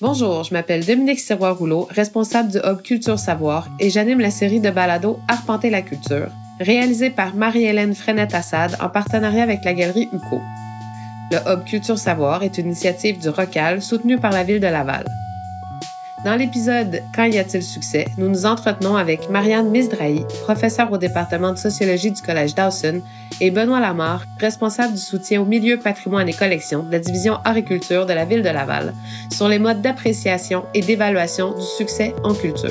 Bonjour, je m'appelle Dominique Sirois-Rouleau, responsable du Hub Culture Savoir, et j'anime la série de balados Arpenter la culture, réalisée par Marie-Hélène Frenette-Assad en partenariat avec la galerie UCO. Le Hub Culture Savoir est une initiative du ROCAL soutenue par la ville de Laval. Dans l'épisode Quand y a-t-il succès, nous nous entretenons avec Marianne Misdrahi, professeure au département de sociologie du Collège Dawson, et Benoît Lamarre, responsable du soutien au milieu patrimoine et collections de la division agriculture de la ville de Laval, sur les modes d'appréciation et d'évaluation du succès en culture.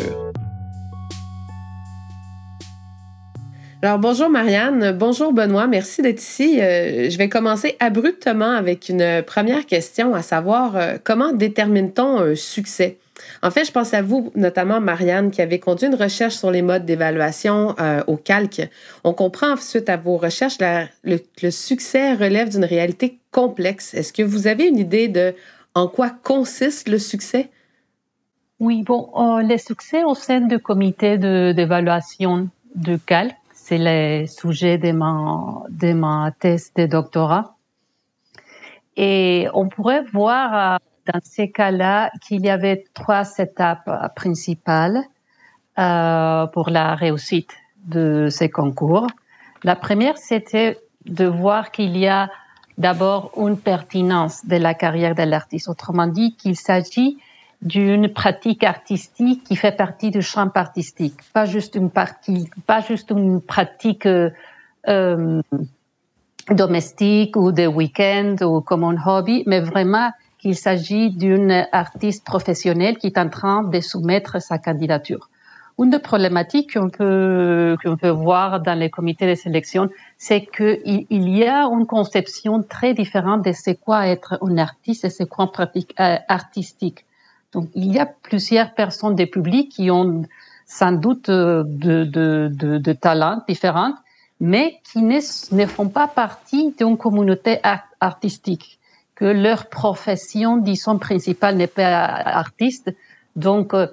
Alors bonjour Marianne, bonjour Benoît, merci d'être ici. Euh, je vais commencer abruptement avec une première question, à savoir euh, comment détermine-t-on un succès? En fait, je pense à vous, notamment Marianne, qui avez conduit une recherche sur les modes d'évaluation euh, au calque. On comprend suite à vos recherches, que le, succès relève d'une réalité complexe. Est-ce que vous avez une idée de en quoi consiste le succès? Oui, bon, euh, le succès au sein du comité d'évaluation du calque, c'est le sujet de ma, de ma thèse de doctorat. Et on pourrait voir dans ces cas-là qu'il y avait trois étapes principales euh, pour la réussite de ces concours. La première, c'était de voir qu'il y a d'abord une pertinence de la carrière de l'artiste. Autrement dit, qu'il s'agit d'une pratique artistique qui fait partie du champ artistique, pas juste une partie, pas juste une pratique euh, euh domestique ou de week-end ou comme un hobby, mais vraiment qu'il s'agit d'une artiste professionnelle qui est en train de soumettre sa candidature. Une des problématiques qu'on peut, qu'on peut voir dans les comités de sélection, c'est qu'il il y a une conception très différente de ce quoi être un artiste et c'est quoi une pratique euh, artistique. Donc, il y a plusieurs personnes des publics qui ont sans doute euh, de, de, de, de talents différents, mais qui ne, ne font pas partie d'une communauté artistique que leur profession, disons, principale n'est pas artiste. Donc, euh,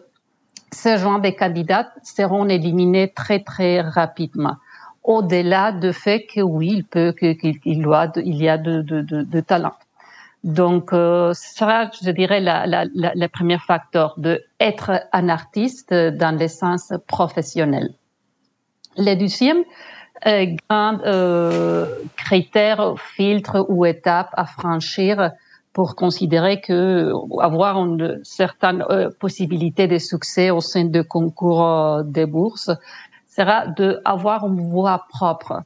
ce genre de candidats seront éliminés très, très rapidement. Au-delà du fait que oui, il peut, qu'il il y a de, talent. Donc, euh, ça, je dirais, la, la, le premier facteur de être un artiste dans le sens professionnel. Le deuxième, euh, grand euh, critère, filtre ou étape à franchir pour considérer que avoir une certaine euh, possibilité de succès au sein de concours euh, des bourses sera de avoir une voix propre.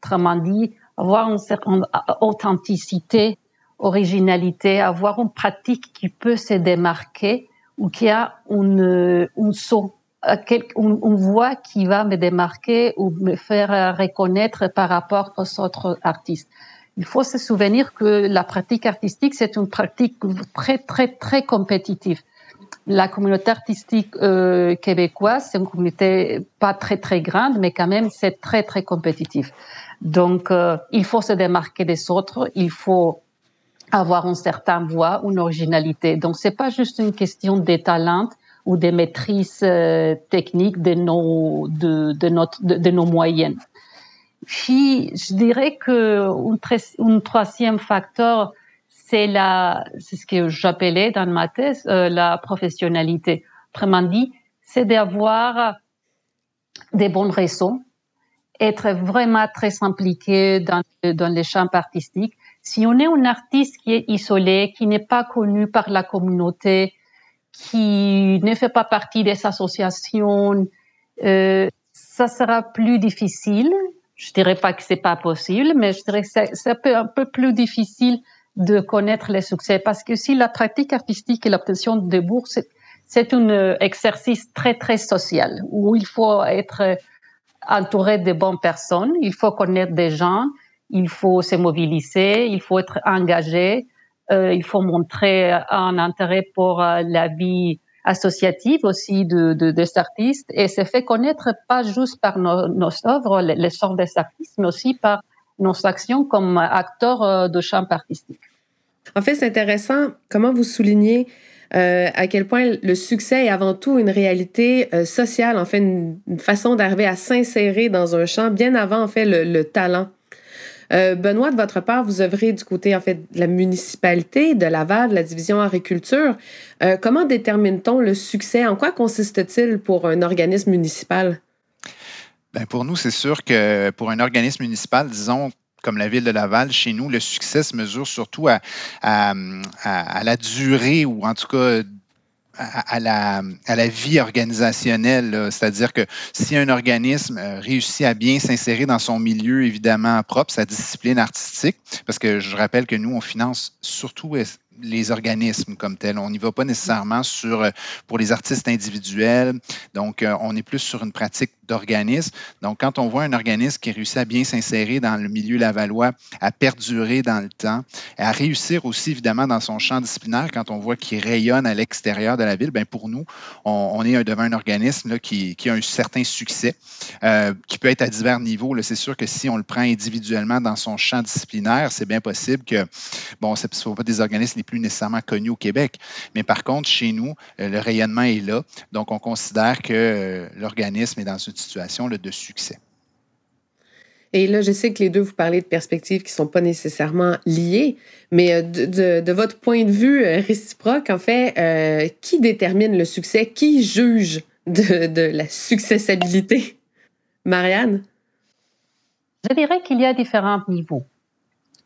Autrement dit, avoir une certaine authenticité, originalité, avoir une pratique qui peut se démarquer ou qui a une, une saut une, voix qui va me démarquer ou me faire reconnaître par rapport aux autres artistes. Il faut se souvenir que la pratique artistique, c'est une pratique très, très, très compétitive. La communauté artistique euh, québécoise, c'est une communauté pas très, très grande, mais quand même, c'est très, très compétitif. Donc, euh, il faut se démarquer des autres, il faut avoir une certaine voix, une originalité. Donc, c'est pas juste une question des talents, ou des maîtrises euh, techniques de nos, de, de, nos moyennes. Puis, je dirais que un, troisième facteur, c'est la, c'est ce que j'appelais dans ma thèse, euh, la professionnalité. Autrement dit, c'est d'avoir des bonnes raisons, être vraiment très impliqué dans, dans les champs artistiques. Si on est un artiste qui est isolé, qui n'est pas connu par la communauté, qui ne fait pas partie des associations, euh, ça sera plus difficile. Je dirais pas que c'est pas possible, mais je dirais que c'est un peu plus difficile de connaître les succès parce que si la pratique artistique et l'obtention de bourses, c'est un exercice très très social où il faut être entouré de bonnes personnes, il faut connaître des gens, il faut se mobiliser, il faut être engagé, euh, il faut montrer un intérêt pour euh, la vie associative aussi de, de, des artistes et c'est fait connaître pas juste par nos, œuvres, les, les œuvres des artistes, mais aussi par nos actions comme acteurs euh, de champ artistique. En fait, c'est intéressant comment vous soulignez euh, à quel point le succès est avant tout une réalité euh, sociale, en fait, une, façon d'arriver à s'insérer dans un champ bien avant, en fait, le talent. Euh, Benoît, de votre part, vous œuvrez du côté en fait de la municipalité, de Laval, de la division agriculture. Euh, comment détermine-t-on le succès? En quoi consiste-t-il pour un organisme municipal? Bien, pour nous, c'est sûr que pour un organisme municipal, disons, comme la ville de Laval, chez nous, le succès se mesure surtout à, à, à la durée ou en tout cas à, la, à la vie organisationnelle. C'est-à-dire que si un organisme euh, réussit à bien s'insérer dans son milieu, évidemment propre, sa discipline artistique, parce que je rappelle que nous, on finance surtout les organismes comme tels. On n'y va pas nécessairement sur, euh, pour les artistes individuels. Donc, euh, on est plus sur une pratique d'organisme. Donc, quand on voit un organisme qui réussit à bien s'insérer dans le milieu lavallois, à perdurer dans le temps, à réussir aussi, évidemment, dans son champ disciplinaire, quand on voit qu'il rayonne à l'extérieur de la ville, bien, pour nous, on, est devant un organisme là, qui, qui, a un certain succès, euh, qui peut être à divers niveaux. C'est sûr que si on le prend individuellement dans son champ disciplinaire, c'est bien possible que, bon, ce ne sont pas des organismes plus nécessairement connus au Québec, mais par contre, chez nous, euh, le rayonnement est là. Donc, on considère que euh, l'organisme est dans une situation de succès. Et là, je sais que les deux, vous parlez de perspectives qui ne sont pas nécessairement liées, mais euh, de, votre point de vue réciproque, en fait, euh, qui détermine le succès? Qui juge de, la successabilité? Marianne? Je dirais qu'il y a différents niveaux.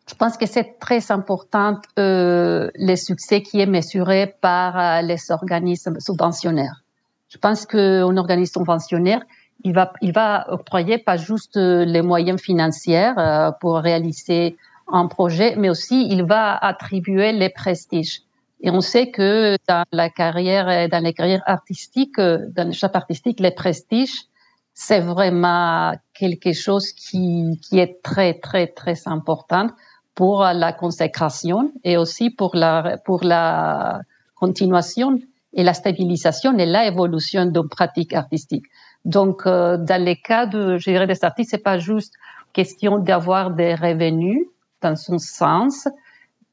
Je pense que c'est très important le succès qui est mesuré par les organismes subventionnaires. Je pense qu'un organisme subventionnaire, il va, il va octroyer pas juste euh, les moyens financiers euh, pour réaliser un projet, mais aussi il va attribuer les prestiges. Et on sait que dans la carrière, dans les carrières artistiques, dans le chef artistique, les prestiges, c'est vraiment quelque chose qui, qui est très, très, très important pour la consécration et aussi pour la, pour la continuation et la stabilisation et l'évolution d'une pratique artistique. Donc, euh, dans les cas de gérer des artistes, c'est pas juste question d'avoir des revenus dans son sens,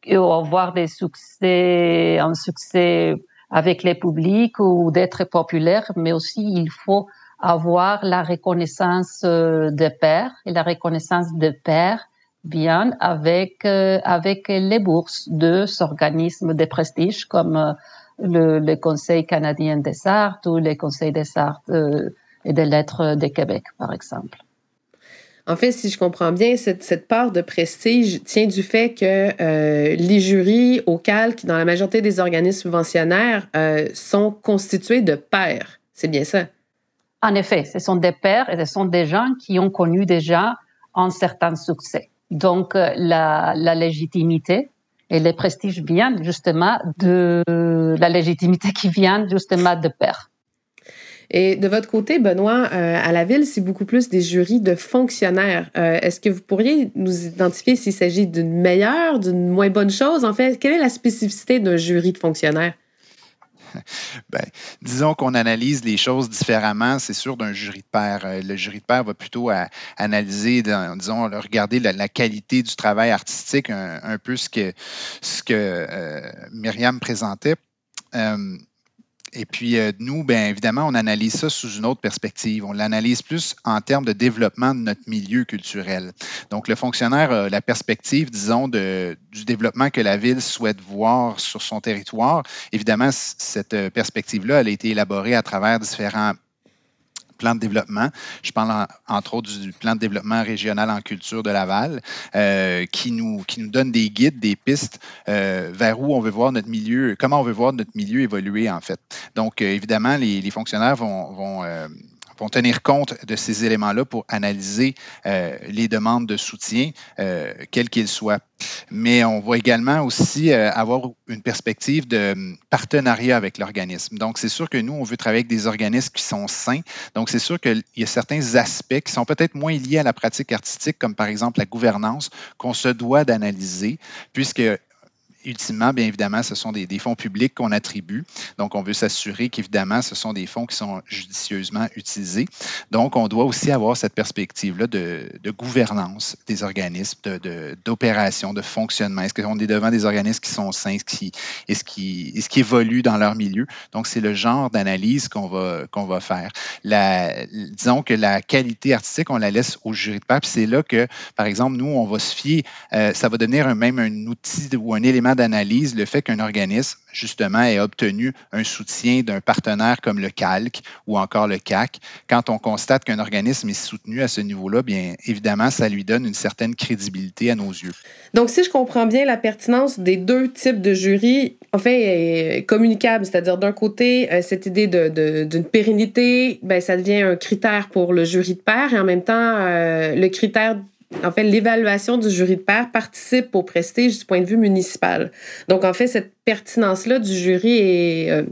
ou avoir des succès, un succès avec les publics ou d'être populaire, mais aussi il faut avoir la reconnaissance euh, de pairs et la reconnaissance de pairs bien avec euh, avec les bourses de organismes de prestige comme le, le, Conseil canadien des arts ou le Conseil des arts et des lettres de Québec, par exemple. En fait, si je comprends bien, cette, cette part de prestige tient du fait que euh, les jurys au calque, dans la majorité des organismes subventionnaires, euh, sont constitués de pairs. C'est bien ça? En effet, ce sont des pairs et ce sont des gens qui ont connu déjà un certain succès. Donc, euh, la, légitimité et le prestige viennent justement de la légitimité qui vient justement de pairs. Et de votre côté, Benoît, euh, à la ville, c'est beaucoup plus des jurys de fonctionnaires. Euh, est-ce que vous pourriez nous identifier s'il s'agit d'une meilleure, d'une moins bonne chose? En fait, quelle est la spécificité d'un jury de fonctionnaires? Ben, disons qu'on analyse les choses différemment, c'est sûr, d'un jury de pair. Euh, le jury de pair va plutôt analyser, disons, regarder la, qualité du travail artistique, un, peu ce que, ce que Myriam présentait. Et puis, euh, nous, bien évidemment, on analyse ça sous une autre perspective. On l'analyse plus en termes de développement de notre milieu culturel. Donc, le fonctionnaire a la perspective, disons, du développement que la ville souhaite voir sur son territoire. Évidemment, cette euh, perspective-là, elle a été élaborée à travers différents plan de développement. Je parle entre autres du plan de développement régional en culture de Laval, euh, qui, nous, qui nous donne des guides, des pistes euh, vers où on veut voir notre milieu, comment on veut voir notre milieu évoluer en fait. Donc, euh, évidemment, les, fonctionnaires vont, vont vont tenir compte de ces éléments-là pour analyser euh, les demandes de soutien, euh, quels qu'ils soient. Mais on va également aussi euh, avoir une perspective de hum, partenariat avec l'organisme. Donc, c'est sûr que nous, on veut travailler avec des organismes qui sont sains. Donc, c'est sûr qu'il y a certains aspects qui sont peut-être moins liés à la pratique artistique, comme par exemple la gouvernance, qu'on se doit d'analyser, puisque ultimement, bien évidemment, ce sont des, fonds publics qu'on attribue. Donc, on veut s'assurer qu'évidemment, ce sont des fonds qui sont judicieusement utilisés. Donc, on doit aussi avoir cette perspective-là de, gouvernance des organismes, d'opération, de, fonctionnement. Est-ce qu'on est devant des organismes qui sont sains, qui, est-ce qui, est qui évoluent dans leur milieu? Donc, c'est le genre d'analyse qu'on va, va faire. Disons que la qualité artistique, on la laisse au jury de pape. C'est là que, par exemple, nous, on va se fier, euh, ça va devenir même un outil ou un élément d'analyse, le fait qu'un organisme, justement, ait obtenu un soutien d'un partenaire comme le CALC ou encore le CAC. Quand on constate qu'un organisme est soutenu à ce niveau-là, bien évidemment, ça lui donne une certaine crédibilité à nos yeux. Donc, si je comprends bien la pertinence des deux types de jurys, en fait, est communicable, c'est-à-dire d'un côté, euh, cette idée d'une pérennité, ben, ça devient un critère pour le jury de pair et en même temps, euh, le critère en fait, l'évaluation du jury de pair participe au prestige du point de vue municipal. Donc, en fait, cette pertinence-là du jury est euh,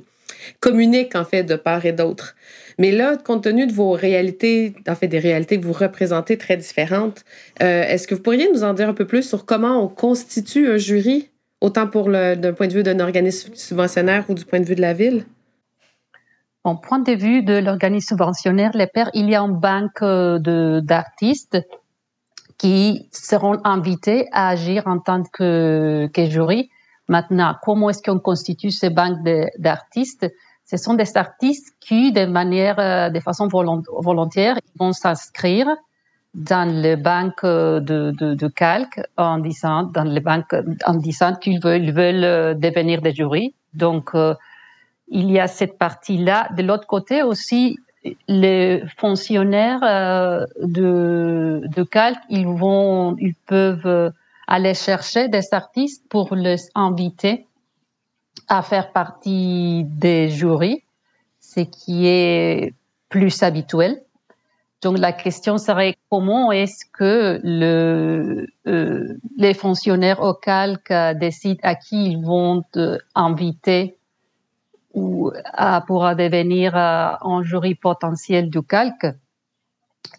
communique, en fait, de part et d'autre. Mais là, compte tenu de vos réalités, en fait, des réalités que vous représentez très différentes, euh, est-ce que vous pourriez nous en dire un peu plus sur comment on constitue un jury, autant pour d'un point de vue d'un organisme subventionnaire ou du point de vue de la ville? Au point de vue de l'organisme subventionnaire, les pairs, il y a une banque euh, d'artistes qui seront invités à agir en tant que, que jury. Maintenant, comment est-ce qu'on constitue ces banques d'artistes? Ce sont des artistes qui, de manière, euh, de façon volontaire, vont s'inscrire dans les banques de, de, de, calque en disant, dans les banques, en disant qu'ils veulent, veulent euh, devenir des jurys. Donc, euh, il y a cette partie-là. De l'autre côté aussi, les fonctionnaires euh, de, de calque, ils vont, ils peuvent euh, aller chercher des artistes pour les inviter à faire partie des jurys, ce qui est plus habituel. Donc la question serait comment est-ce que euh, les fonctionnaires au calque décident à qui ils vont inviter ou pourra devenir un jury potentiel du calque.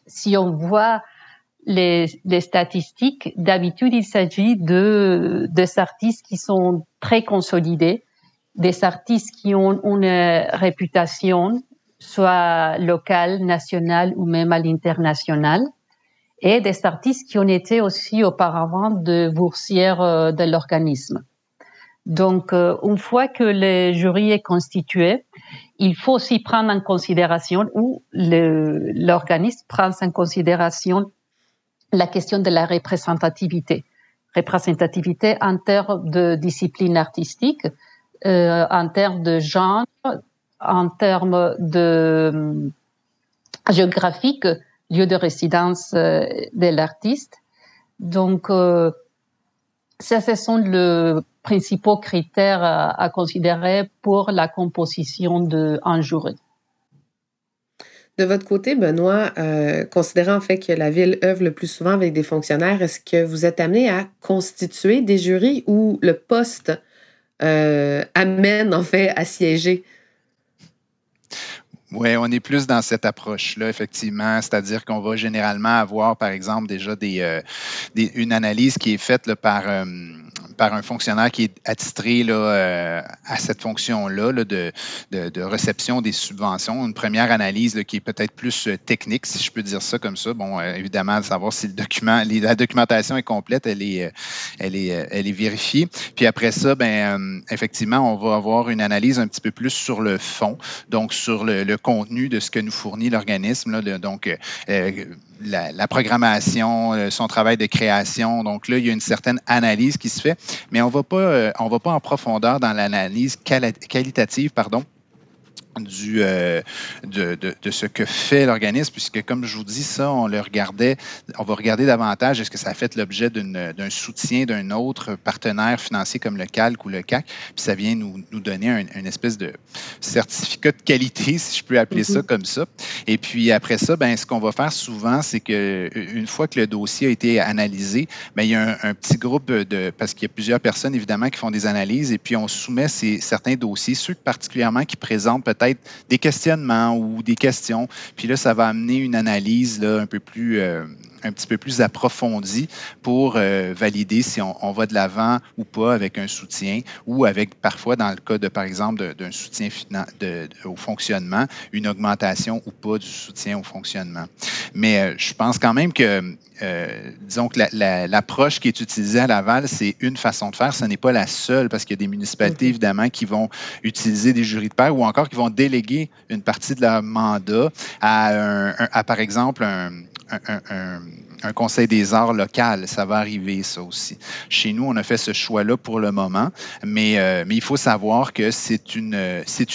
Si on voit les, les statistiques, d'habitude, il s'agit de des artistes qui sont très consolidés, des artistes qui ont une réputation, soit locale, nationale ou même à l'international, et des artistes qui ont été aussi auparavant de boursières euh, de l'organisme. Donc, euh, une fois que le jury est constitué, il faut aussi prendre en considération, ou l'organisme prend en considération la question de la représentativité. Représentativité en termes de discipline artistique, euh, en termes de genre, en termes de euh, géographique, lieu de résidence euh, de l'artiste. Donc, ça, ce sont les principaux critères à, considérer pour la composition d'un jury. De votre côté, Benoît, euh, considérant en fait que la ville œuvre le plus souvent avec des fonctionnaires, est-ce que vous êtes amené à constituer des jurys ou le poste euh, amène en fait à siéger? Oui, on est plus dans cette approche-là, effectivement. C'est-à-dire qu'on va généralement avoir, par exemple, déjà des, euh, une analyse qui est faite par, euh, par un fonctionnaire qui est attitré là, euh, à cette fonction-là de, de, réception des subventions. Une première analyse qui est peut-être plus technique, si je peux dire ça comme ça. Bon, évidemment, de savoir si le document, la documentation est complète, elle est, elle est, elle est vérifiée. Puis après ça, ben, effectivement, on va avoir une analyse un petit peu plus sur le fond, donc sur le contenu de ce que nous fournit l'organisme. Donc, euh, euh, la, programmation, euh, son travail de création. Donc là, il y a une certaine analyse qui se fait, mais on ne va pas en profondeur dans l'analyse qualitative, pardon, du, euh, de, de, ce que fait l'organisme, puisque comme je vous dis ça, on le regardait, on va regarder davantage est-ce que ça a fait l'objet d'un soutien d'un autre partenaire financier comme le CALC ou le CAC, puis ça vient nous, nous donner un, une espèce de certificat de qualité, si je peux appeler ça mm-hmm. comme ça. Et puis après ça, ben, ce qu'on va faire souvent, c'est que une fois que le dossier a été analysé, ben, il y a un, petit groupe de, parce qu'il y a plusieurs personnes évidemment qui font des analyses, et puis on soumet ces, certains dossiers, ceux particulièrement qui présentent peut-être des questionnements ou des questions. Puis là, ça va amener une analyse là, un peu plus, euh, un petit peu plus approfondie pour euh, valider si on, va de l'avant ou pas avec un soutien ou avec parfois, dans le cas de, par exemple, d'un soutien de, au fonctionnement, une augmentation ou pas du soutien au fonctionnement. Mais euh, je pense quand même que, euh, disons que l'approche qui est utilisée à Laval, c'est une façon de faire. Ce n'est pas la seule parce qu'il y a des municipalités, évidemment, qui vont utiliser des jurys de pair ou encore qui vont déléguer une partie de leur mandat à, à par exemple, un, un, conseil des arts local. Ça va arriver, ça aussi. Chez nous, on a fait ce choix-là pour le moment, mais, euh, il faut savoir que c'est une,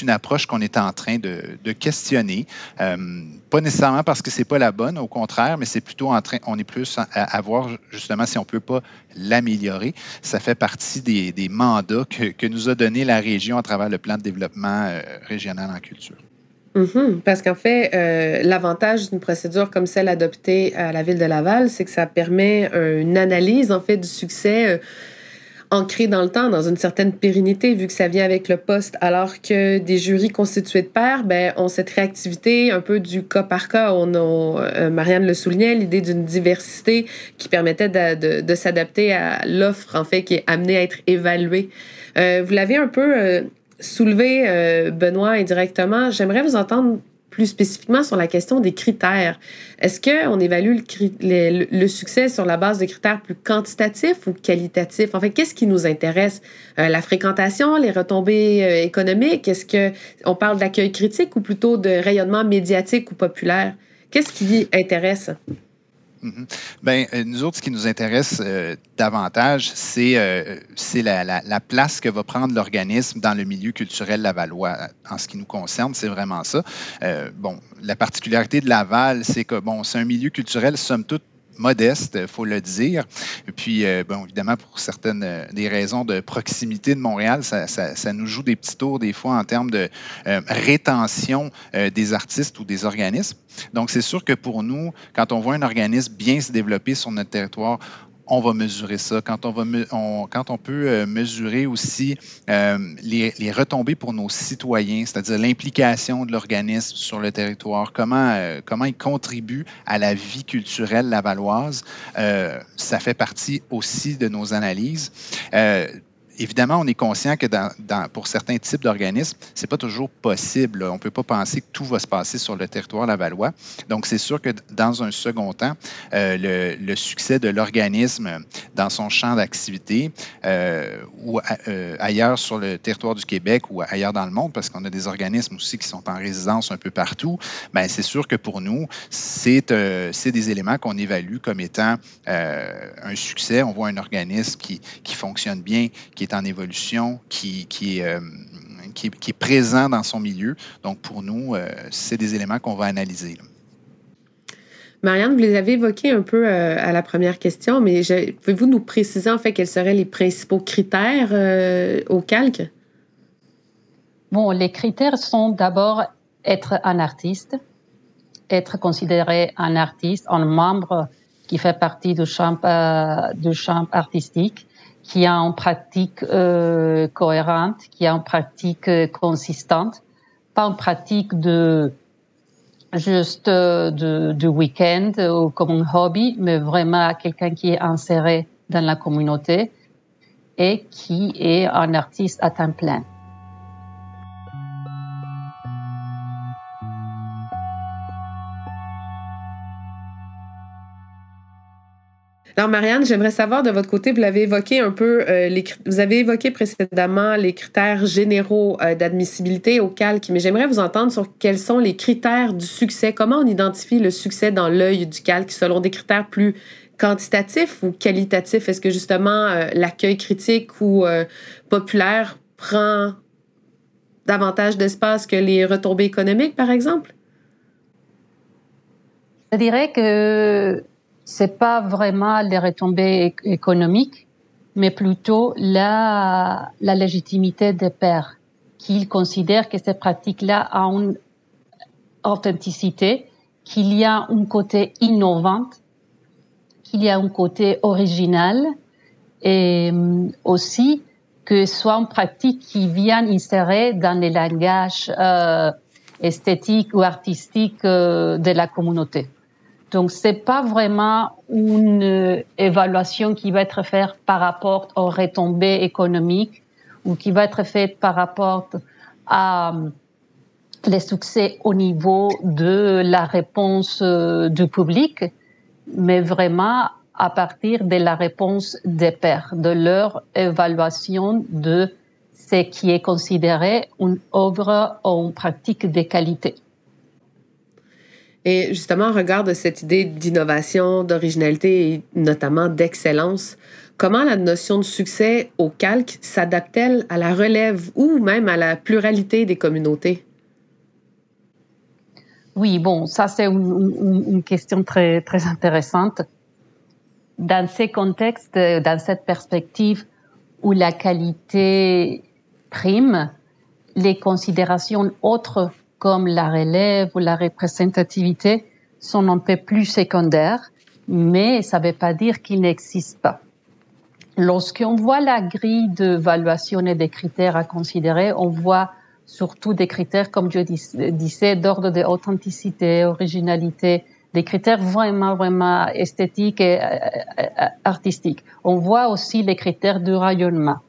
approche qu'on est en train de, questionner. Euh, pas nécessairement parce que c'est pas la bonne, au contraire, mais c'est plutôt en train, on est plus à, voir justement si on peut pas l'améliorer. Ça fait partie des, mandats que, que, nous a donné la région à travers le plan de développement euh, régional en culture. Mhm. parce qu'en fait, euh, l'avantage d'une procédure comme celle adoptée à la ville de Laval, c'est que ça permet une analyse en fait du succès euh, ancré dans le temps, dans une certaine pérennité, vu que ça vient avec le poste, alors que des jurys constitués de pairs, ben, ont cette réactivité un peu du cas par cas. On a, euh, Marianne le soulignait, l'idée d'une diversité qui permettait de, de, s'adapter à l'offre, en fait, qui est amenée à être évaluée. vous l'avez un peu soulever, euh, Benoît, indirectement, j'aimerais vous entendre plus spécifiquement sur la question des critères. Est-ce qu'on évalue le, succès sur la base de critères plus quantitatifs ou qualitatifs? En fait, qu'est-ce qui nous intéresse? Euh, la fréquentation, les retombées euh, économiques? Est-ce qu'on parle d'accueil critique ou plutôt de rayonnement médiatique ou populaire? Qu'est-ce qui intéresse? Mhm. Ben, euh, nous autres, ce qui nous intéresse euh, davantage, c'est euh, la, la, place que va prendre l'organisme dans le milieu culturel lavallois. En ce qui nous concerne, c'est vraiment ça. bon, la particularité de Laval, c'est que bon, c'est un milieu culturel, somme toute, modeste, il faut le dire. Et puis, euh, évidemment, pour certaines euh, des raisons de proximité de Montréal, ça, ça, nous joue des petits tours des fois en termes de euh, rétention des artistes ou des organismes. Donc, c'est sûr que pour nous, quand on voit un organisme bien se développer sur notre territoire, on va mesurer ça. Quand on, va quand on peut euh, mesurer aussi euh, les, retombées pour nos citoyens, c'est-à-dire l'implication de l'organisme sur le territoire, comment, euh, comment il contribue à la vie culturelle lavalloise, ça fait partie aussi de nos analyses évidemment, on est conscient que pour certains types d'organismes, ce n'est pas toujours possible. On ne peut pas penser que tout va se passer sur le territoire lavallois. Donc, c'est sûr que dans un second temps, euh, le, succès de l'organisme dans son champ d'activité euh, ou euh, ailleurs sur le territoire du Québec ou ailleurs dans le monde, parce qu'on a des organismes aussi qui sont en résidence un peu partout, ben, c'est sûr que pour nous, c'est des éléments qu'on évalue comme étant un succès. On voit un organisme qui, qui fonctionne bien, qui qui est en évolution, qui, qui, euh, qui, est présent dans son milieu. Donc, pour nous, euh, c'est des éléments qu'on va analyser. Marianne, vous les avez évoqués un peu euh, à la première question, mais pouvez-vous nous préciser en fait quels seraient les principaux critères au calque? Bon, les critères sont d'abord être un artiste, être considéré un artiste, un membre qui fait partie du champ, du champ artistique, qui a une pratique euh, cohérente, qui a une pratique euh, consistante, pas une pratique de juste euh, de, de week-end ou comme un hobby, mais vraiment quelqu'un qui est inséré dans la communauté et qui est un artiste à temps plein. Alors, Marianne, j'aimerais savoir de votre côté, vous l'avez évoqué un peu, euh, vous avez évoqué précédemment les critères généraux euh, d'admissibilité au calque, mais j'aimerais vous entendre sur quels sont les critères du succès. Comment on identifie le succès dans l'œil du calque selon des critères plus quantitatifs ou qualitatifs? Est-ce que justement euh, l'accueil critique ou populaire prend davantage d'espace que les retombées économiques, par exemple? Je dirais que c'est pas vraiment les retombées économiques, mais plutôt la, la légitimité des pères, qu'ils considèrent que ces pratiques-là ont une authenticité, qu'il y a un côté innovant, qu'il y a un côté original, et euh, aussi que ce soit une pratique qui vient insérer dans les langages euh, esthétiques ou artistiques euh, de la communauté. Donc, c'est pas vraiment une évaluation qui va être faite par rapport aux retombées économiques ou qui va être faite par rapport à les succès au niveau de la réponse euh, du public, mais vraiment à partir de la réponse des pairs, de leur évaluation de ce qui est considéré une œuvre ou une pratique de qualité. Et justement, en regard de cette idée d'innovation, d'originalité et notamment d'excellence, comment la notion de succès au calque s'adapte-t-elle à la relève ou même à la pluralité des communautés? Oui, bon, ça c'est une, question très, très intéressante. Dans ces contextes, dans cette perspective où la qualité prime, les considérations autres comme la relève ou la représentativité sont un peu plus secondaires, mais ça ne veut pas dire qu'ils n'existent pas. Lorsqu'on voit la grille d'évaluation et des critères à considérer, on voit surtout des critères, comme je disais, d'ordre d'authenticité, originalité, des critères vraiment, vraiment esthétiques et euh, euh, artistiques. On voit aussi les critères du rayonnement.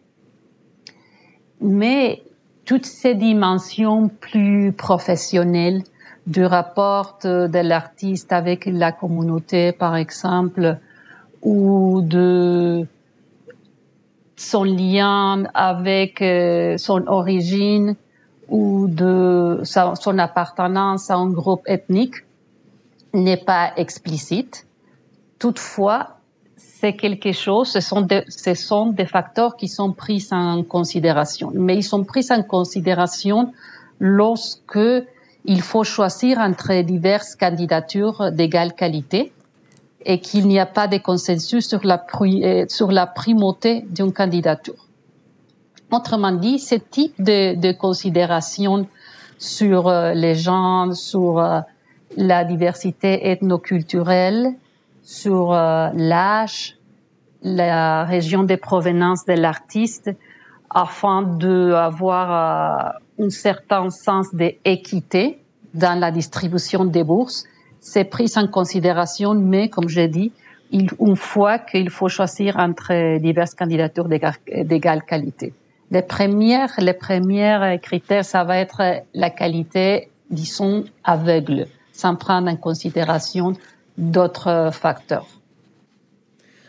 Mais toutes ces dimensions plus professionnelles du rapport de l'artiste avec la communauté, par exemple, ou de son lien avec euh, son origine ou de son appartenance à un groupe ethnique n'est pas explicite. Toutefois, c'est quelque chose, ce sont, ce sont des facteurs qui sont pris en considération. Mais ils sont pris en considération lorsque il faut choisir entre diverses candidatures d'égale qualité et qu'il n'y a pas de consensus sur la, euh, sur la primauté d'une candidature. Autrement dit, ce type de, de considération sur euh, les gens, sur euh, la diversité ethnoculturelle, sur euh, l'âge, la région de provenance de l'artiste, afin d'avoir euh, un certain sens d'équité dans la distribution des bourses. C'est pris en considération, mais comme j'ai dit, une fois qu'il faut choisir entre diverses candidatures d'égale qualité. Les premières, les premières critères, ça va être la qualité, disons, aveugle, sans prendre en considération d'autres facteurs.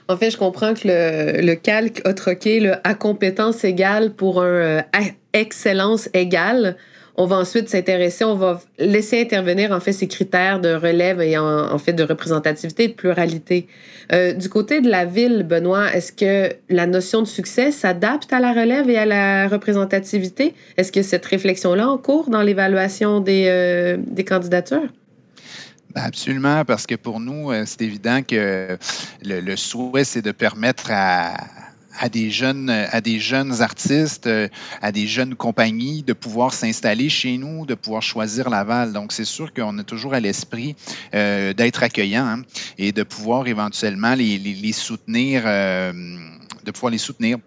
En fait, je comprends que le, calque a troqué le à compétence égale pour un euh, à excellence égale. On va ensuite s'intéresser, on va laisser intervenir en fait ces critères de relève et en, fait de représentativité et de pluralité. Euh, du côté de la ville, Benoît, est-ce que la notion de succès s'adapte à la relève et à la représentativité? Est-ce que cette réflexion-là en cours dans l'évaluation des, euh, des candidatures? Absolument, parce que pour nous, euh, c'est évident que le, souhait, c'est de permettre à, des jeunes, artistes, euh, à des jeunes compagnies de pouvoir s'installer chez nous, de pouvoir choisir Laval. Donc, c'est sûr qu'on a toujours à l'esprit euh, d'être accueillant hein, et de pouvoir éventuellement les, soutenir, de pouvoir les soutenir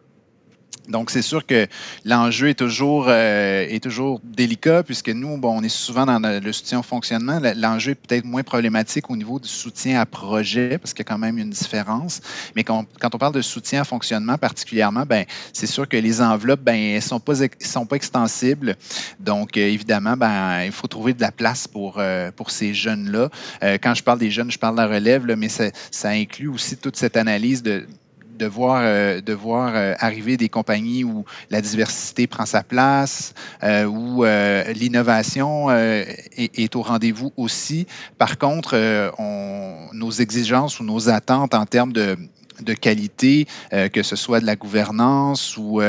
donc, c'est sûr que l'enjeu est toujours, euh, est toujours délicat puisque nous, bon, on est souvent dans le soutien au fonctionnement. L'enjeu est peut-être moins problématique au niveau du soutien à projet parce qu'il y a quand même une différence. Mais quand, on parle de soutien à fonctionnement particulièrement, ben, c'est sûr que les enveloppes, ben, elles sont pas, sont pas extensibles. Donc, euh, évidemment, ben, il faut trouver de la place pour, euh, pour ces jeunes-là. quand je parle des jeunes, je parle de la relève, mais ça, ça inclut aussi toute cette analyse de de voir, euh, de voir euh, arriver des compagnies où la diversité prend sa place, euh, où l'innovation est, au rendez-vous aussi. Par contre, on, nos exigences ou nos attentes en termes de, de qualité, que ce soit de la gouvernance ou,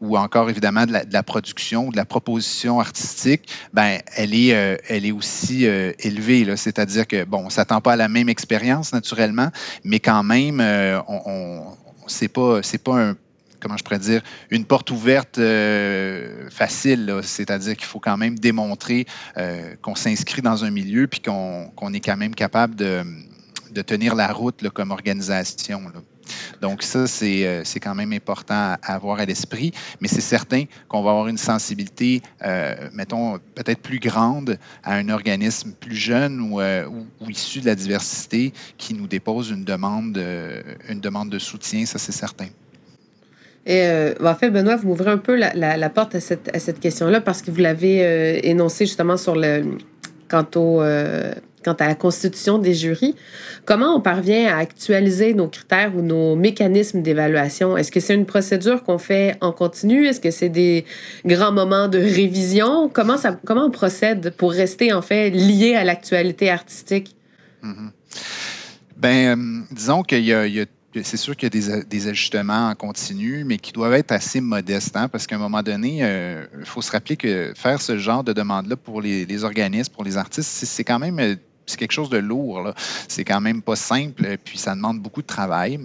ou encore évidemment de la, de la, production de la proposition artistique, ben, elle, est, elle est aussi élevée. C'est-à-dire que, bon, on ne s'attend pas à la même expérience naturellement, mais quand même, on, c'est pas c'est pas un comment dire, une porte ouverte euh, facile. C'est-à-dire qu'il faut quand même démontrer euh, qu'on s'inscrit dans un milieu puis qu'on est quand même capable de, tenir la route comme organisation. Donc ça, c'est euh, quand même important à, avoir à l'esprit, mais c'est certain qu'on va avoir une sensibilité, euh, mettons, peut-être plus grande à un organisme plus jeune ou, euh, issu de la diversité qui nous dépose une demande, une demande de soutien, ça c'est certain. Et en fait, Benoît, vous m'ouvrez un peu la, la, porte à cette, à cette question-là parce que vous l'avez énoncé justement sur le quant au quant à la constitution des jurys. Comment on parvient à actualiser nos critères ou nos mécanismes d'évaluation? Est-ce que c'est une procédure qu'on fait en continu? Est-ce que c'est des grands moments de révision? Comment, ça, comment on procède pour rester en fait lié à l'actualité artistique? Mm-hmm. Ben, euh, disons qu'il y a, c'est sûr qu'il y a des, ajustements en continu, mais qui doivent être assez modestes, hein, parce qu'à un moment donné, il euh, faut se rappeler que faire ce genre de demande-là pour les, organismes, pour les artistes, c'est quand même euh, c'est quelque chose de lourd. C'est quand même pas simple, puis ça demande beaucoup de travail.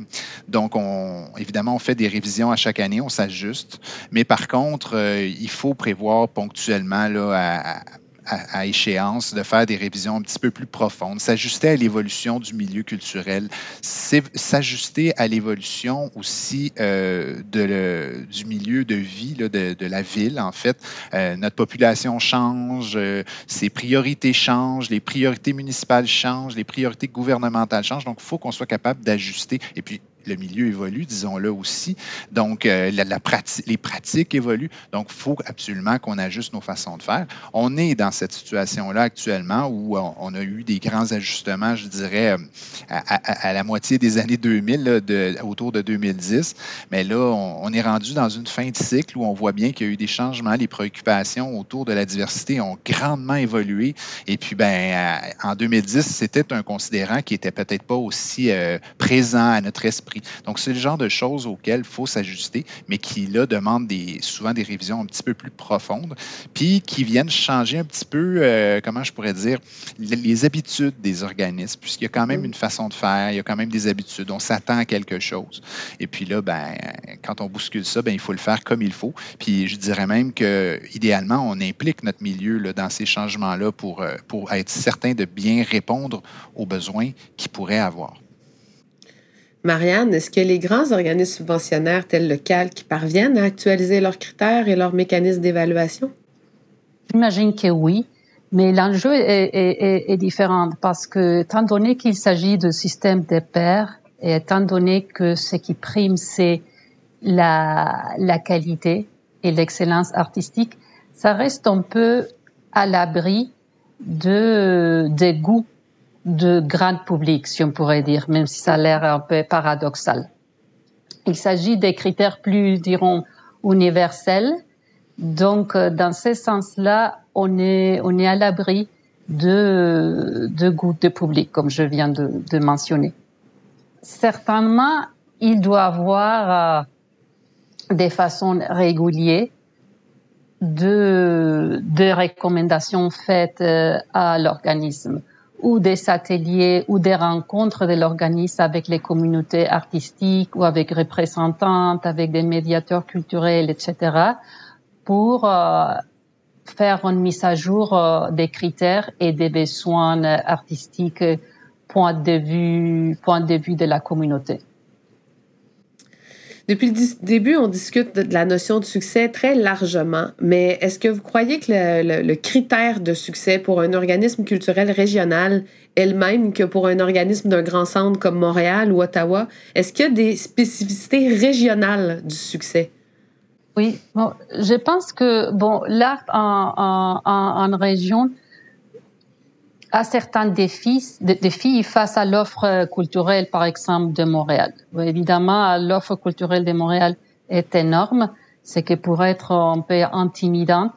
Donc, on, évidemment, on fait des révisions à chaque année, on s'ajuste. Mais par contre, euh, il faut prévoir ponctuellement là, à, à, échéance de faire des révisions un petit peu plus profondes, s'ajuster à l'évolution du milieu culturel, s'ajuster à l'évolution aussi euh, du milieu de vie de, la ville, en fait. Euh, notre population change, euh, ses priorités changent, les priorités municipales changent, les priorités gouvernementales changent. Donc, il faut qu'on soit capable d'ajuster. Et puis, le milieu évolue, disons-le aussi. Donc, euh, les pratiques évoluent. Donc, il faut absolument qu'on ajuste nos façons de faire. On est dans cette situation-là actuellement où on, a eu des grands ajustements, je dirais, euh, à, la moitié des années 2000, de, autour de 2010. Mais là, on, est rendu dans une fin de cycle où on voit bien qu'il y a eu des changements. Les préoccupations autour de la diversité ont grandement évolué. Et puis, ben, euh, en 2010, c'était un considérant qui était peut-être pas aussi présent à notre esprit donc, c'est le genre de choses auxquelles il faut s'ajuster, mais qui, là, demandent des, souvent des révisions un petit peu plus profondes, puis qui viennent changer un petit peu, euh, comment je pourrais dire, les, habitudes des organismes, puisqu'il y a quand même une façon de faire, il y a quand même des habitudes, on s'attend à quelque chose. Et puis là, ben, quand on bouscule ça, ben, il faut le faire comme il faut. Puis je dirais même que, idéalement, on implique notre milieu là, dans ces changements-là pour, euh, pour être certain de bien répondre aux besoins qu'il pourrait avoir. Marianne, est-ce que les grands organismes subventionnaires tels le CALC parviennent à actualiser leurs critères et leurs mécanismes d'évaluation? J'imagine que oui, mais l'enjeu est, différent parce que, étant donné qu'il s'agit de systèmes de pairs, et étant donné que ce qui prime, c'est la, la qualité et l'excellence artistique, ça reste un peu à l'abri de, des goûts de grand public, si on pourrait dire, même si ça a l'air un peu paradoxal. Il s'agit des critères plus, dirons, universels. Donc, euh, dans ce sens-là, on est, on est à l'abri de, de goût de public, comme je viens de, de mentionner. Certainement, il doit avoir euh, des façons régulières de, de recommandations faites euh, à l'organisme ou des ateliers ou des rencontres de l'organisme avec les communautés artistiques ou avec représentantes, avec des médiateurs culturels, etc., pour euh, faire une mise à jour euh, des critères et des besoins artistiques, point de vue, point de vue de la communauté. Depuis le début, on discute de, la notion de succès très largement, mais est-ce que vous croyez que le, critère de succès pour un organisme culturel régional est le même que pour un organisme d'un grand centre comme Montréal ou Ottawa? Est-ce qu'il y a des spécificités régionales du succès? Oui, bon, je pense que bon, l'art en, région à certains défis, défis face à l'offre culturelle, par exemple, de Montréal. Évidemment, l'offre culturelle de Montréal est énorme, ce qui pourrait être un peu intimidant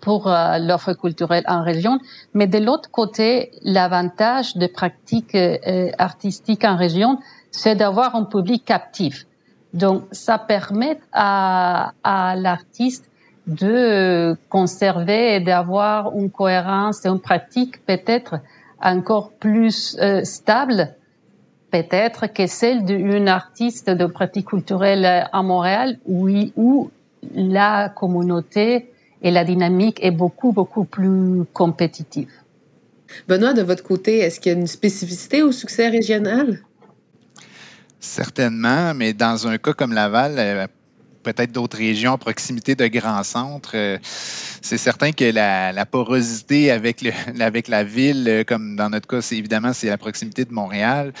pour euh, l'offre culturelle en région. Mais de l'autre côté, l'avantage de pratiques euh, artistiques en région, c'est d'avoir un public captif. Donc, ça permet à, à l'artiste de conserver et d'avoir une cohérence et une pratique peut-être encore plus euh, stable, peut-être que celle d'une artiste de pratique culturelle à Montréal, oui, où la communauté et la dynamique est beaucoup, beaucoup plus compétitive. Benoît, de votre côté, est-ce qu'il y a une spécificité au succès régional? Certainement, mais dans un cas comme Laval, peut-être d'autres régions à proximité de grands centres, c'est certain que la, porosité avec, la ville, comme dans notre cas, c'est évidemment c'est la proximité de Montréal,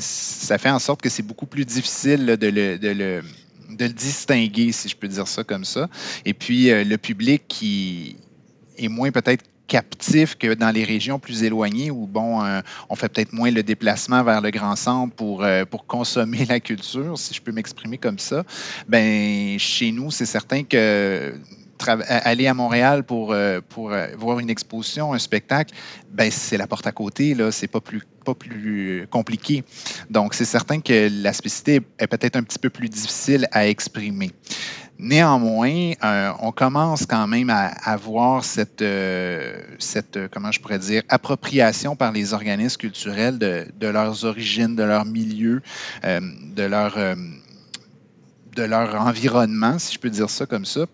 ça fait en sorte que c'est beaucoup plus difficile de le distinguer, si je peux dire ça comme ça. Et puis, euh, le public qui est moins peut-être captif que dans les régions plus éloignées où, bon, euh, on fait peut-être moins le déplacement vers le grand centre pour, euh, pour consommer la culture, si je peux m'exprimer comme ça. Ben, chez nous, c'est certain que aller à Montréal pour, euh, pour voir une exposition, un spectacle, ben c'est la porte à côté, là, c'est pas plus, pas plus compliqué. Donc, c'est certain que la spécificité est peut-être un petit peu plus difficile à exprimer. Néanmoins, euh, on commence quand même à, à voir cette, cette, comment je pourrais dire, appropriation par les organismes culturels de, leurs origines, de leur milieu, de leur de leur environnement, si je peux dire ça comme ça,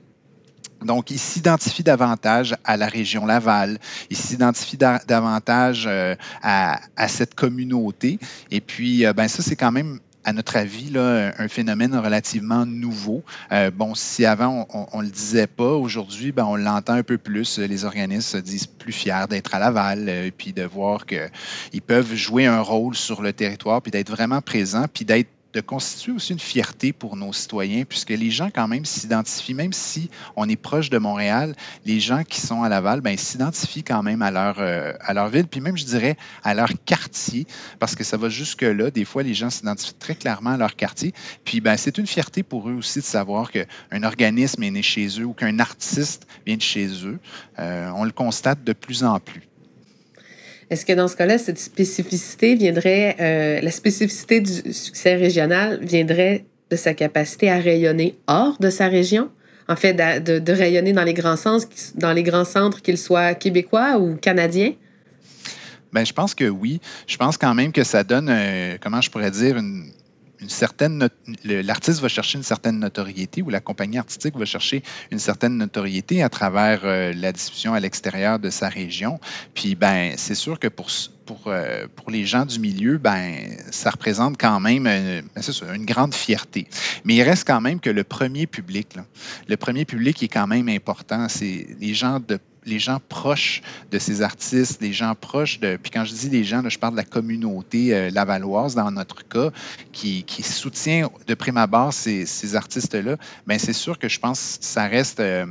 donc, il s'identifie davantage à la région Laval, il s'identifie davantage euh, à, cette communauté. Et puis, euh, ben, ça, c'est quand même à notre avis, un phénomène relativement nouveau. Euh, bon, si avant, on ne le disait pas, aujourd'hui, ben, on l'entend un peu plus. Les organismes se disent plus fiers d'être à Laval, et puis de voir qu'ils peuvent jouer un rôle sur le territoire, puis d'être vraiment présents, puis d'être de constituer aussi une fierté pour nos citoyens, puisque les gens quand même s'identifient, même si on est proche de Montréal, les gens qui sont à Laval, ben, s'identifient quand même à leur, euh, à leur ville, puis même, je dirais, à leur quartier, parce que ça va jusque-là. Des fois, les gens s'identifient très clairement à leur quartier. Puis, ben, c'est une fierté pour eux aussi de savoir qu'un organisme est né chez eux ou qu'un artiste vient de chez eux. Euh, on le constate de plus en plus. Est-ce que dans ce cas-là, cette spécificité viendrait, euh, la spécificité du succès régional viendrait de sa capacité à rayonner hors de sa région? En fait, de, rayonner dans les grands dans les grands centres, qu'ils soient québécois ou canadiens? Bien, je pense que oui. Je pense quand même que ça donne, comment je pourrais dire, une, une certaine l'artiste va chercher une certaine notoriété ou la compagnie artistique va chercher une certaine notoriété à travers euh, la diffusion à l'extérieur de sa région. Puis ben c'est sûr que pour pour, euh, pour les gens du milieu, ben ça représente quand même euh, ben, une grande fierté. Mais il reste quand même que le premier public, le premier public est quand même important. C'est les gens de les gens proches de ces artistes, les gens proches de. Puis quand je dis les gens, je parle de la communauté euh, lavalloise dans notre cas, qui, qui, soutient de prime abord ces, ces artistes-là. Bien, c'est sûr que je pense que ça reste. Euh,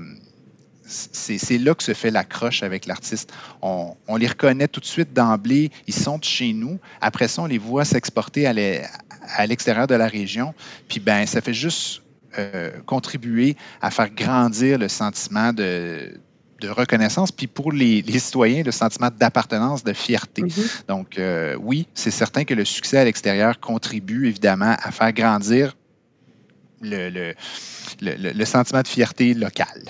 c'est là que se fait l'accroche avec l'artiste. On, on, les reconnaît tout de suite d'emblée, ils sont de chez nous. Après ça, on les voit s'exporter à l'extérieur de la région. Puis ben, ça fait juste euh, contribuer à faire grandir le sentiment de, de reconnaissance, puis pour les, citoyens, le sentiment d'appartenance, de fierté. Mm-hmm. Donc, euh, oui, c'est certain que le succès à l'extérieur contribue évidemment à faire grandir le, le, sentiment de fierté local.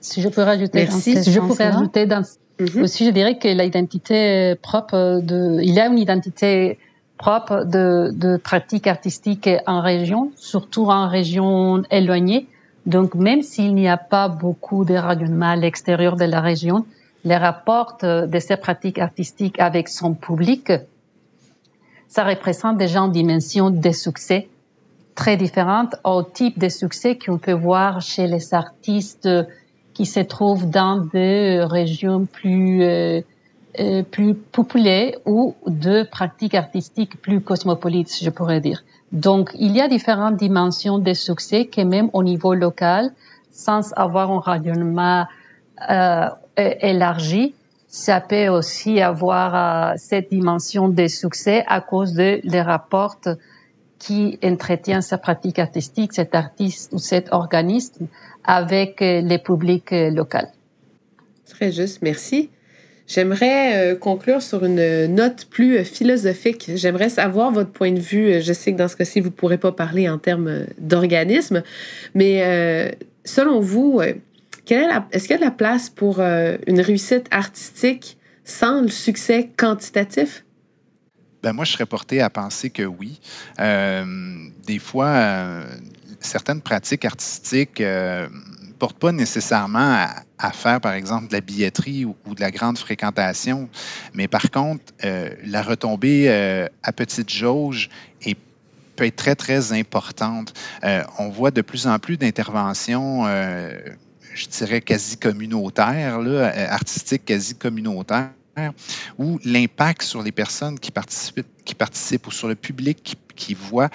Si je peux rajouter, Merci, je pourrais ajouter dans, mm-hmm. aussi, je dirais que l'identité propre de, il y a une identité propre de, de pratiques artistiques en région, surtout en région éloignée donc, même s'il n'y a pas beaucoup de rayonnement à l'extérieur de la région, les rapports de ces pratiques artistiques avec son public, ça représente déjà une dimension de succès très différente au type de succès qu'on peut voir chez les artistes qui se trouvent dans des régions plus euh, euh, plus populaires ou de pratiques artistiques plus cosmopolites, je pourrais dire. Donc, il y a différentes dimensions de succès que même au niveau local, sans avoir un rayonnement euh, élargi, ça peut aussi avoir euh, cette dimension de succès à cause de rapports qui entretient sa pratique artistique, cet artiste ou cet organisme avec euh, les publics euh, locaux. Très juste, merci. J'aimerais euh, conclure sur une note plus euh, philosophique. J'aimerais savoir votre point de vue. Euh, je sais que dans ce cas-ci, vous ne pourrez pas parler en termes d'organisme, mais selon vous, est-ce qu'il y a de la place pour une réussite artistique sans le succès quantitatif? Ben moi, je serais porté à penser que oui. des fois, certaines pratiques artistiques porte pas nécessairement à, faire, par exemple, de la billetterie ou, de la grande fréquentation, mais par contre, euh, la retombée euh, à petite jauge est peut être très, très importante. on voit de plus en plus d'interventions je dirais, quasi communautaires, artistiques quasi communautaires, où l'impact sur les personnes qui participent, qui participent ou sur le public qui, qui voit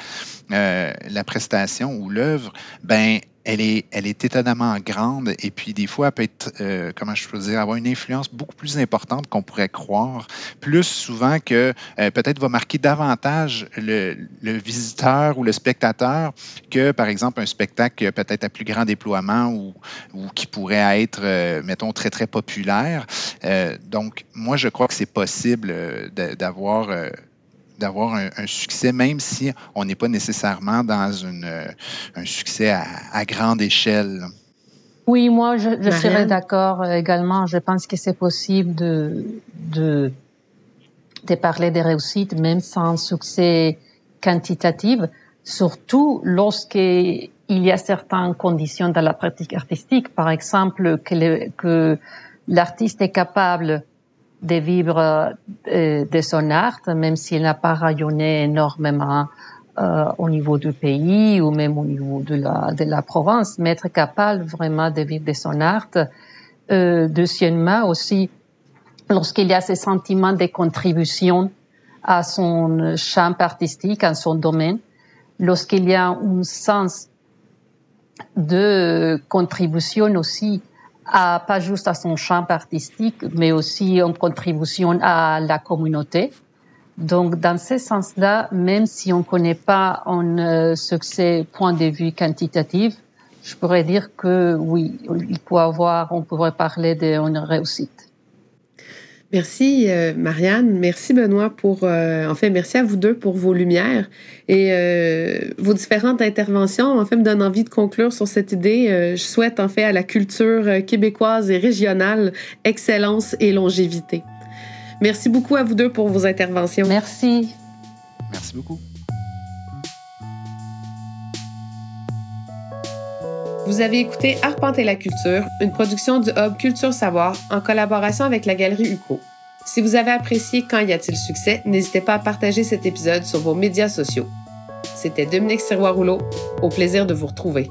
la prestation ou l'œuvre, ben elle est, elle est étonnamment grande et puis des fois, elle peut être, euh, comment je peux dire, avoir une influence beaucoup plus importante qu'on pourrait croire, plus souvent que euh, peut-être va marquer davantage le, visiteur ou le spectateur que, par exemple, un spectacle peut-être à plus grand déploiement ou, ou qui pourrait être, euh, mettons, très, très populaire. donc, moi, je crois que c'est possible d'avoir d'avoir un, succès, même si on n'est pas nécessairement dans une, un succès à, grande échelle. Oui, moi, je, je serais d'accord également. Je pense que c'est possible de, de, de parler des réussites, même sans succès quantitatif, surtout lorsqu'il y a certaines conditions dans la pratique artistique. Par exemple, que, que l'artiste est capable de vivre euh, de son art, même s'il n'a pas rayonné énormément euh, au niveau du pays ou même au niveau de la, de la province, mais être capable vraiment de vivre de son art. Euh, deuxièmement aussi, lorsqu'il y a ce sentiment de contribution à son champ artistique, à son domaine, lorsqu'il y a un sens de contribution aussi à, pas juste à son champ artistique, mais aussi en contribution à la communauté. Donc, dans ce sens-là, même si on ne connaît pas un euh, succès point de vue quantitatif, je pourrais dire que oui, il peut avoir, on pourrait parler d'une réussite. Merci euh, Marianne, merci Benoît pour, euh, en fait, merci à vous deux pour vos lumières et euh, vos différentes interventions. En fait, me donnent envie de conclure sur cette idée. je souhaite en fait à la culture québécoise et régionale excellence et longévité. Merci beaucoup à vous deux pour vos interventions. Merci. Merci beaucoup. Vous avez écouté Arpenter la culture, une production du Hub Culture Savoir en collaboration avec la Galerie UCO. Si vous avez apprécié Quand y a-t-il succès, n'hésitez pas à partager cet épisode sur vos médias sociaux. C'était Dominique Sirois-Rouleau. Au plaisir de vous retrouver.